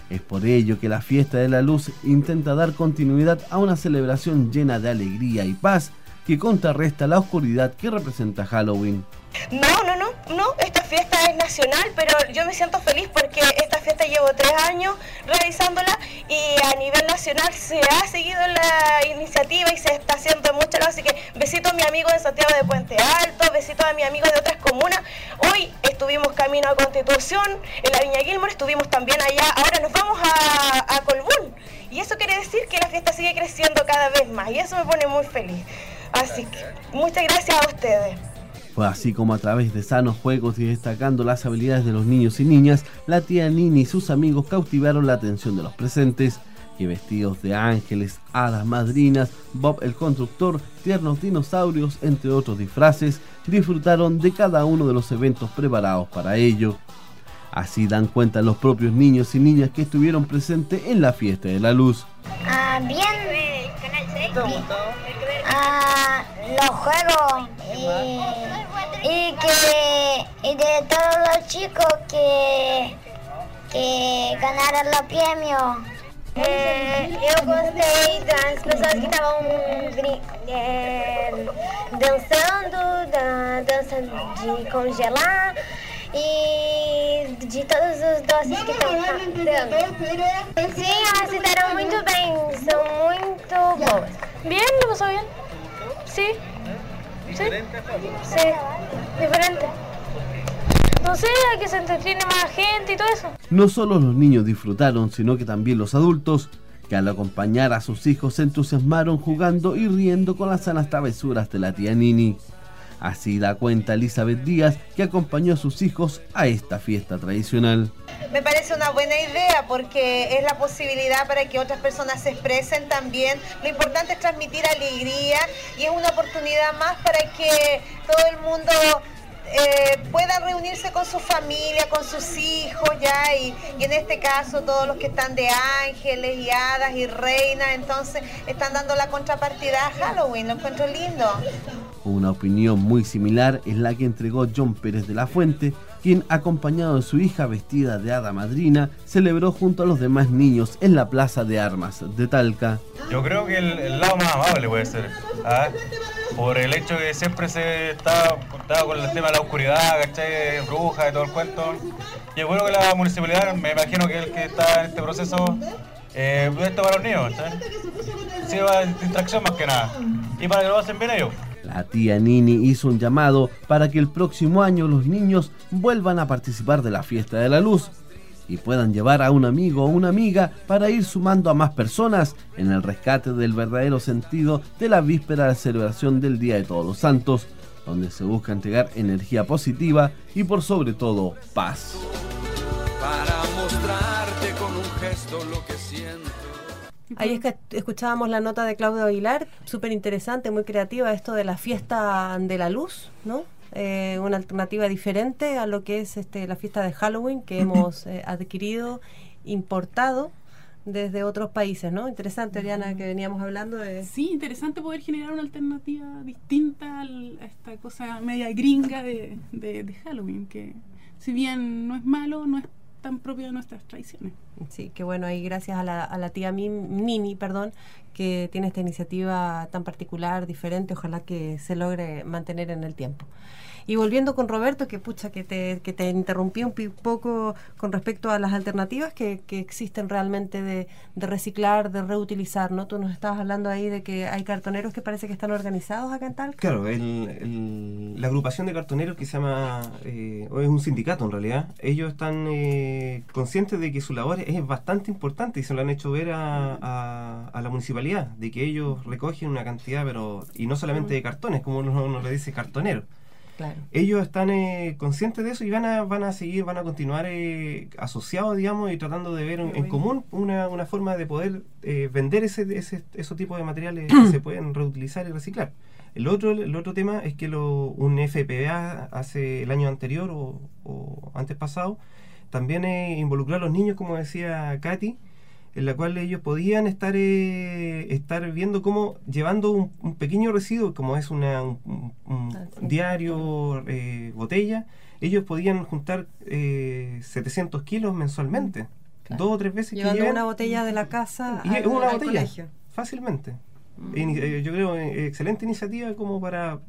Es por ello que la fiesta de la luz intenta dar continuidad a una celebración llena de alegría y paz que contrarresta la oscuridad que representa Halloween. No, no, no, no, esta fiesta es nacional, pero yo me siento feliz porque esta fiesta llevo tres años realizándola y a nivel nacional se ha seguido la iniciativa y se está haciendo mucho, así que besito a mi amigo de Santiago de Puente Alto, besito a mi amigo de otras comunas. Hoy estuvimos camino a Constitución, en la Viña Gilmore estuvimos también allá, ahora nos vamos a, a Colbún y eso quiere decir que la fiesta sigue creciendo cada vez más y eso me pone muy feliz. Así que muchas gracias a ustedes. Fue así como a través de sanos juegos y destacando las habilidades de los niños y niñas, la tía Nini y sus amigos cautivaron la atención de los presentes, que vestidos de ángeles, hadas madrinas, Bob el constructor, tiernos dinosaurios, entre otros disfraces, disfrutaron de cada uno de los eventos preparados para ello. Así dan cuenta los propios niños y niñas que estuvieron presentes en la fiesta de la luz. Ah, bien. Ah, los juegos y, que y de todos los chicos que, que ganaron los premios. É, eu gostei das pessoas que estavam dançando, da dança de congelar e de todos os doces que estão dando. Sim, elas se deram muito bem, são muito boas. Bien, lo pasó bien. Sí. Sí. Sí, diferente. No sé, que se entretiene más gente y todo eso. No solo los niños disfrutaron, sino que también los adultos, que al acompañar a sus hijos se entusiasmaron jugando y riendo con las sanas travesuras de la tía Nini. Así da cuenta Elizabeth Díaz, que acompañó a sus hijos a esta fiesta tradicional. Me parece una buena idea porque es la posibilidad para que otras personas se expresen también. Lo importante es transmitir alegría y es una oportunidad más para que todo el mundo eh, puedan reunirse con su familia, con sus hijos, ya, y, y, en este caso todos los que están de ángeles y hadas y reinas, entonces están dando la contrapartida a Halloween, lo encuentro lindo. Una opinión muy similar es la que entregó John Pérez de la Fuente, quien, acompañado de su hija vestida de hada madrina, celebró junto a los demás niños en la Plaza de Armas de Talca. Yo creo que el, lado más amable puede ser. ¿ah? por el hecho que siempre se está, con el tema de la oscuridad, ¿cachai? Brujas y todo el cuento. Y es bueno que la municipalidad, me imagino que el que está en este proceso, eh, esto para los niños, ¿cachai? Sirva de distracción más que nada. Y para que lo hacen bien ellos. Tía Nini hizo un llamado para que el próximo año los niños vuelvan a participar de la fiesta de la luz y puedan llevar a un amigo o una amiga para ir sumando a más personas en el rescate del verdadero sentido de la víspera de celebración del Día de Todos los Santos, donde se busca entregar energía positiva y por sobre todo paz. Para mostrarte con un gesto lo que. Ahí es que escuchábamos la nota de Claudio Aguilar, súper interesante, muy creativa, esto de la fiesta de la luz, ¿no? Eh, una alternativa diferente a lo que es este, la fiesta de Halloween que hemos eh, adquirido, importado desde otros países, ¿no? Interesante, Oriana, que veníamos hablando de... Sí, interesante poder generar una alternativa distinta a esta cosa media gringa de, de Halloween, que si bien no es malo, no es tan propio de nuestras tradiciones. Sí, que bueno, y gracias a la, a la tía Nini, perdón, que tiene esta iniciativa tan particular, diferente, ojalá que se logre mantener en el tiempo. Y volviendo con Roberto, que pucha, que te, que te interrumpí un poco con respecto a las alternativas que, que existen realmente de, de, reciclar, de reutilizar, ¿no? Tú nos estabas hablando ahí de que hay cartoneros que parece que están organizados acá en Talca. Claro, el, la agrupación de cartoneros que se llama, eh, es un sindicato en realidad, ellos están eh, conscientes de que su labor es bastante importante y se lo han hecho ver a, a, a la municipalidad, de que ellos recogen una cantidad, pero y no solamente de cartones, como uno, uno le dice cartonero Claro. Ellos están eh, conscientes de eso y van a, van a seguir, van a continuar eh, asociados, digamos, y tratando de ver en, en común una, una, forma de poder eh, vender ese, ese, esos tipos de materiales [CLEARS THROAT] que se pueden reutilizar y reciclar. El otro, el otro tema es que lo, un FPA hace el año anterior o, o antes pasado también involucró a los niños, como decía Katy, en la cual ellos podían estar eh, estar viendo cómo llevando un, un, pequeño residuo como es una, un, un ah, sí. diario eh, botella ellos podían juntar eh, 700 kilos mensualmente claro. dos o tres veces llevando que una botella de la casa y al, una botella colegio. fácilmente mm. Eh, yo creo eh, excelente iniciativa como para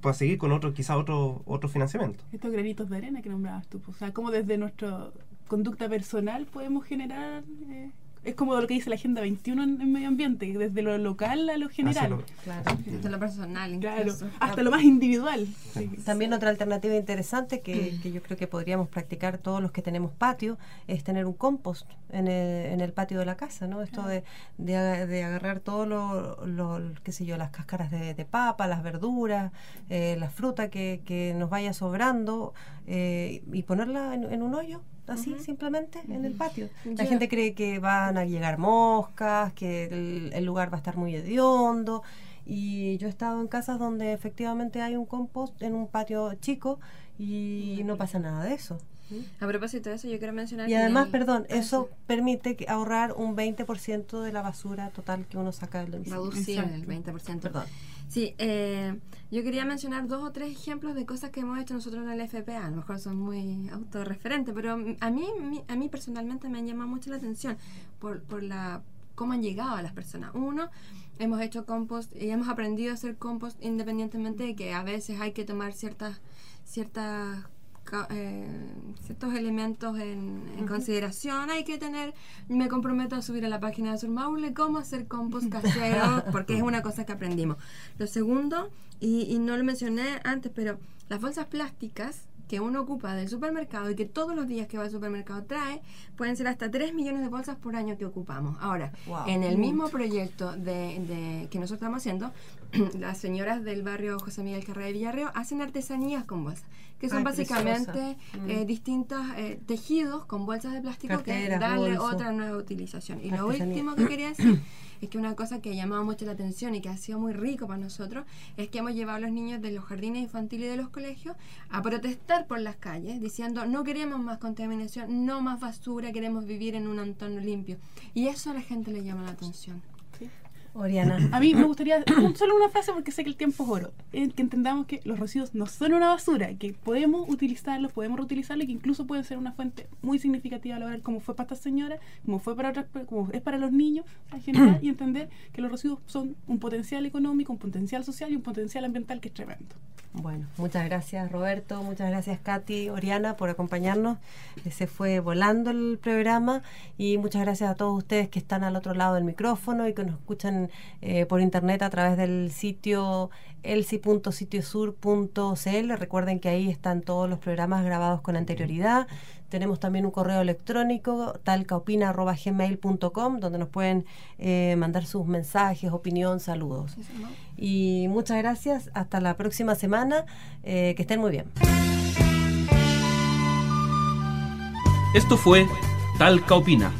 para seguir con otro quizá otro otro financiamiento estos granitos de arena que nombrabas tú o sea cómo desde nuestra conducta personal podemos generar eh, es como lo que dice la Agenda 21 en, en medio ambiente, desde lo local a lo general. Lo, claro, desde lo personal, claro, hasta lo más individual. Sí. También otra alternativa interesante que, que, yo creo que podríamos practicar todos los que tenemos patio es tener un compost en el, en el patio de la casa, ¿no? Esto de, de, de, agarrar todo lo, lo, qué sé yo, las cáscaras de, de papa, las verduras, eh, la fruta que, que, nos vaya sobrando eh, y ponerla en, en un hoyo así uh -huh. simplemente uh -huh. en el patio. La gente cree que van a llegar moscas, que el, el, lugar va a estar muy hediondo. Y yo he estado en casas donde efectivamente hay un compost en un patio chico y no pasa nada de eso. A propósito de eso, yo quiero mencionar Y además, perdón, eso permite ahorrar un 20% de la basura total que uno saca del domicilio. Reducir el 20%. Perdón. Sí, eh, yo quería mencionar dos o tres ejemplos de cosas que hemos hecho nosotros en el FPA. A lo mejor son muy autorreferentes, pero a mí, a mí personalmente me han llamado mucho la atención por, por la cómo han llegado a las personas. Uno, hemos hecho compost y hemos aprendido a hacer compost independientemente de que a veces hay que tomar ciertas ciertas eh, ciertos elementos en, consideración. Hay que tener, me comprometo a subir a la página de Surmaule cómo hacer compost casero, [LAUGHS] porque es una cosa que aprendimos. Lo segundo, y, y no lo mencioné antes, pero las bolsas plásticas que uno ocupa del supermercado y que todos los días que va al supermercado trae, pueden ser hasta 3 millones de bolsas por año que ocupamos. Ahora, en el mismo proyecto de, que nosotros estamos haciendo, [CLEARS THROAT] las señoras del barrio José Miguel Carrera de Villarreo hacen artesanías con bolsas, que son básicamente eh, mm. distintos eh, tejidos con bolsas de plástico que darle otra nueva utilización. Y lo último que quería decir [CLEARS THROAT] [CLEARS THROAT] es que una cosa que ha llamado mucho la atención y que ha sido muy rico para nosotros es que hemos llevado a los niños de los jardines infantiles y de los colegios a protestar por las calles diciendo no queremos más contaminación, no más basura, queremos vivir en un entorno limpio. Y eso a la gente le llama la atención. Oriana. A mí me gustaría solo una frase porque sé que el tiempo es oro. que entendamos que los residuos no son una basura, que podemos utilizarlos, podemos reutilizarlos y que incluso pueden ser una fuente muy significativa a la hora como fue para esta señora, como fue para otras, como es para los niños en general y entender que los residuos son un potencial económico, un potencial social y un potencial ambiental que es tremendo. Bueno, muchas gracias Roberto, muchas gracias Katy, Oriana por acompañarnos. Se fue volando el programa y muchas gracias a todos ustedes que están al otro lado del micrófono y que nos escuchan eh, por internet a través del sitio elsi.sitiosur.cl. Recuerden que ahí están todos los programas grabados con anterioridad. Tenemos también un correo electrónico, talcaopina.gmail.com, donde nos pueden eh, mandar sus mensajes, opinión, saludos. Y muchas gracias. Hasta la próxima semana. Eh, que estén muy bien. Esto fue Talca Opina.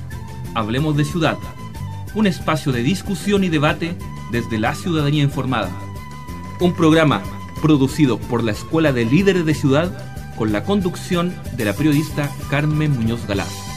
Hablemos de ciudad. Un espacio de discusión y debate desde la ciudadanía informada. Un programa producido por la Escuela de Líderes de Ciudad con la conducción de la periodista Carmen Muñoz Galás.